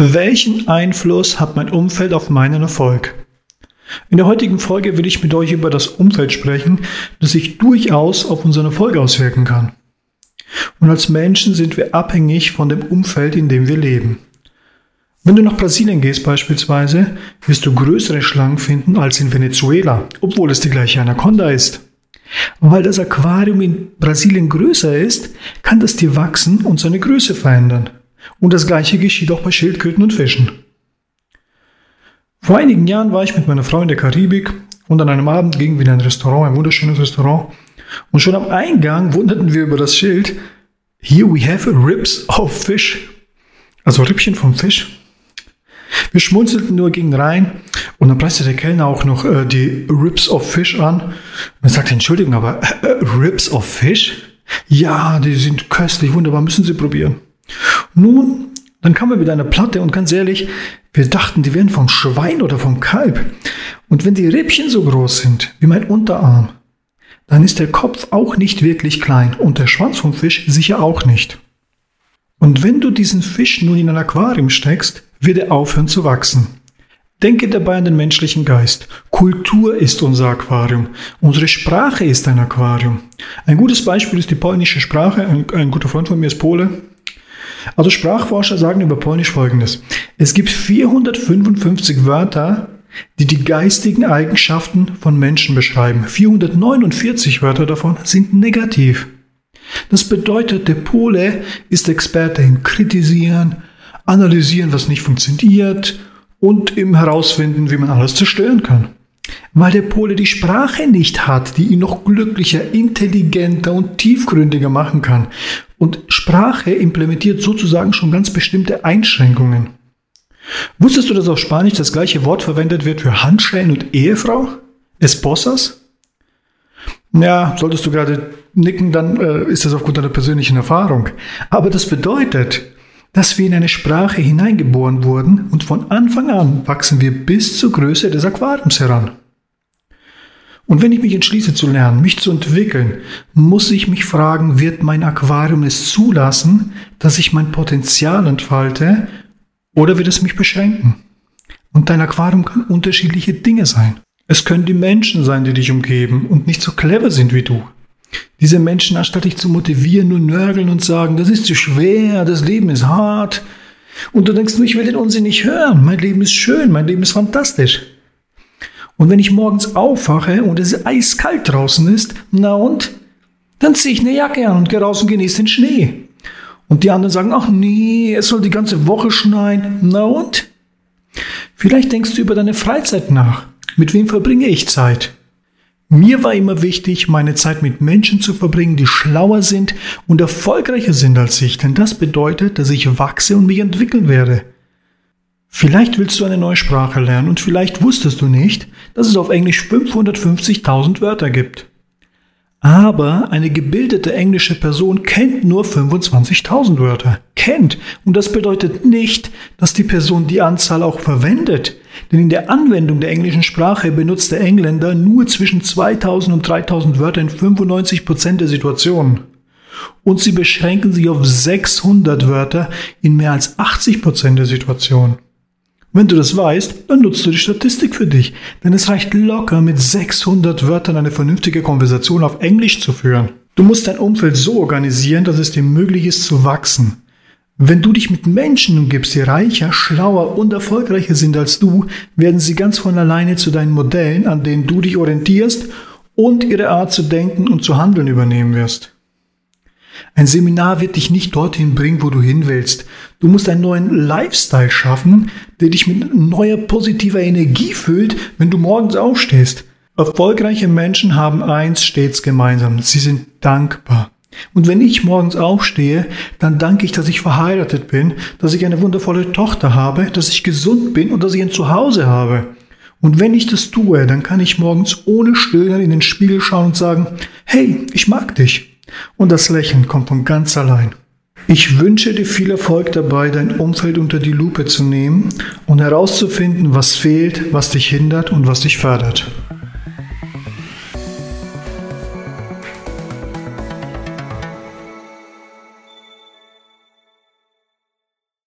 Welchen Einfluss hat mein Umfeld auf meinen Erfolg? In der heutigen Folge will ich mit euch über das Umfeld sprechen, das sich durchaus auf unseren Erfolg auswirken kann. Und als Menschen sind wir abhängig von dem Umfeld, in dem wir leben. Wenn du nach Brasilien gehst beispielsweise, wirst du größere Schlangen finden als in Venezuela, obwohl es die gleiche Anaconda ist. Weil das Aquarium in Brasilien größer ist, kann das Tier wachsen und seine Größe verändern. Und das gleiche geschieht auch bei Schildkröten und Fischen. Vor einigen Jahren war ich mit meiner Frau in der Karibik und an einem Abend gingen wir in ein Restaurant, ein wunderschönes Restaurant. Und schon am Eingang wunderten wir über das Schild, Here we have ribs of fish. Also Rippchen vom Fisch. Wir schmunzelten nur, gingen rein und dann preiste der Kellner auch noch äh, die Ribs of Fish an. Und er sagte, Entschuldigung, aber äh, äh, Ribs of Fish? Ja, die sind köstlich, wunderbar, müssen Sie probieren. Nun, dann kam er mit einer Platte und ganz ehrlich, wir dachten, die wären vom Schwein oder vom Kalb. Und wenn die Rippchen so groß sind wie mein Unterarm, dann ist der Kopf auch nicht wirklich klein und der Schwanz vom Fisch sicher auch nicht. Und wenn du diesen Fisch nun in ein Aquarium steckst, wird er aufhören zu wachsen. Denke dabei an den menschlichen Geist. Kultur ist unser Aquarium. Unsere Sprache ist ein Aquarium. Ein gutes Beispiel ist die polnische Sprache. Ein, ein guter Freund von mir ist Pole. Also Sprachforscher sagen über Polnisch Folgendes. Es gibt 455 Wörter, die die geistigen Eigenschaften von Menschen beschreiben. 449 Wörter davon sind negativ. Das bedeutet, der Pole ist Experte im Kritisieren, Analysieren, was nicht funktioniert und im Herausfinden, wie man alles zerstören kann. Weil der Pole die Sprache nicht hat, die ihn noch glücklicher, intelligenter und tiefgründiger machen kann. Und Sprache implementiert sozusagen schon ganz bestimmte Einschränkungen. Wusstest du, dass auf Spanisch das gleiche Wort verwendet wird für Handschellen und Ehefrau? Esposas? Ja, solltest du gerade nicken, dann äh, ist das aufgrund deiner persönlichen Erfahrung. Aber das bedeutet, dass wir in eine Sprache hineingeboren wurden und von Anfang an wachsen wir bis zur Größe des Aquariums heran. Und wenn ich mich entschließe zu lernen, mich zu entwickeln, muss ich mich fragen, wird mein Aquarium es zulassen, dass ich mein Potenzial entfalte oder wird es mich beschränken? Und dein Aquarium kann unterschiedliche Dinge sein. Es können die Menschen sein, die dich umgeben und nicht so clever sind wie du. Diese Menschen, anstatt dich zu motivieren, nur nörgeln und sagen, das ist zu schwer, das Leben ist hart. Und du denkst ich will den Unsinn nicht hören. Mein Leben ist schön, mein Leben ist fantastisch. Und wenn ich morgens aufwache und es eiskalt draußen ist, na und? Dann ziehe ich eine Jacke an und gehe raus und genieße den Schnee. Und die anderen sagen, ach nee, es soll die ganze Woche schneien. Na und? Vielleicht denkst du über deine Freizeit nach. Mit wem verbringe ich Zeit? Mir war immer wichtig, meine Zeit mit Menschen zu verbringen, die schlauer sind und erfolgreicher sind als ich, denn das bedeutet, dass ich wachse und mich entwickeln werde. Vielleicht willst du eine neue Sprache lernen und vielleicht wusstest du nicht, dass es auf Englisch 550.000 Wörter gibt. Aber eine gebildete englische Person kennt nur 25.000 Wörter. Kennt. Und das bedeutet nicht, dass die Person die Anzahl auch verwendet. Denn in der Anwendung der englischen Sprache benutzt der Engländer nur zwischen 2000 und 3000 Wörter in 95 Prozent der Situationen. Und sie beschränken sich auf 600 Wörter in mehr als 80 Prozent der Situationen. Wenn du das weißt, dann nutzt du die Statistik für dich, denn es reicht locker mit 600 Wörtern eine vernünftige Konversation auf Englisch zu führen. Du musst dein Umfeld so organisieren, dass es dir möglich ist zu wachsen. Wenn du dich mit Menschen umgibst, die reicher, schlauer und erfolgreicher sind als du, werden sie ganz von alleine zu deinen Modellen, an denen du dich orientierst und ihre Art zu denken und zu handeln übernehmen wirst. Ein Seminar wird dich nicht dorthin bringen, wo du hin willst. Du musst einen neuen Lifestyle schaffen, der dich mit neuer positiver Energie füllt, wenn du morgens aufstehst. Erfolgreiche Menschen haben eins stets gemeinsam. Sie sind dankbar. Und wenn ich morgens aufstehe, dann danke ich, dass ich verheiratet bin, dass ich eine wundervolle Tochter habe, dass ich gesund bin und dass ich ein Zuhause habe. Und wenn ich das tue, dann kann ich morgens ohne Stöhnen in den Spiegel schauen und sagen, hey, ich mag dich. Und das Lächeln kommt von ganz allein. Ich wünsche dir viel Erfolg dabei, dein Umfeld unter die Lupe zu nehmen und herauszufinden, was fehlt, was dich hindert und was dich fördert.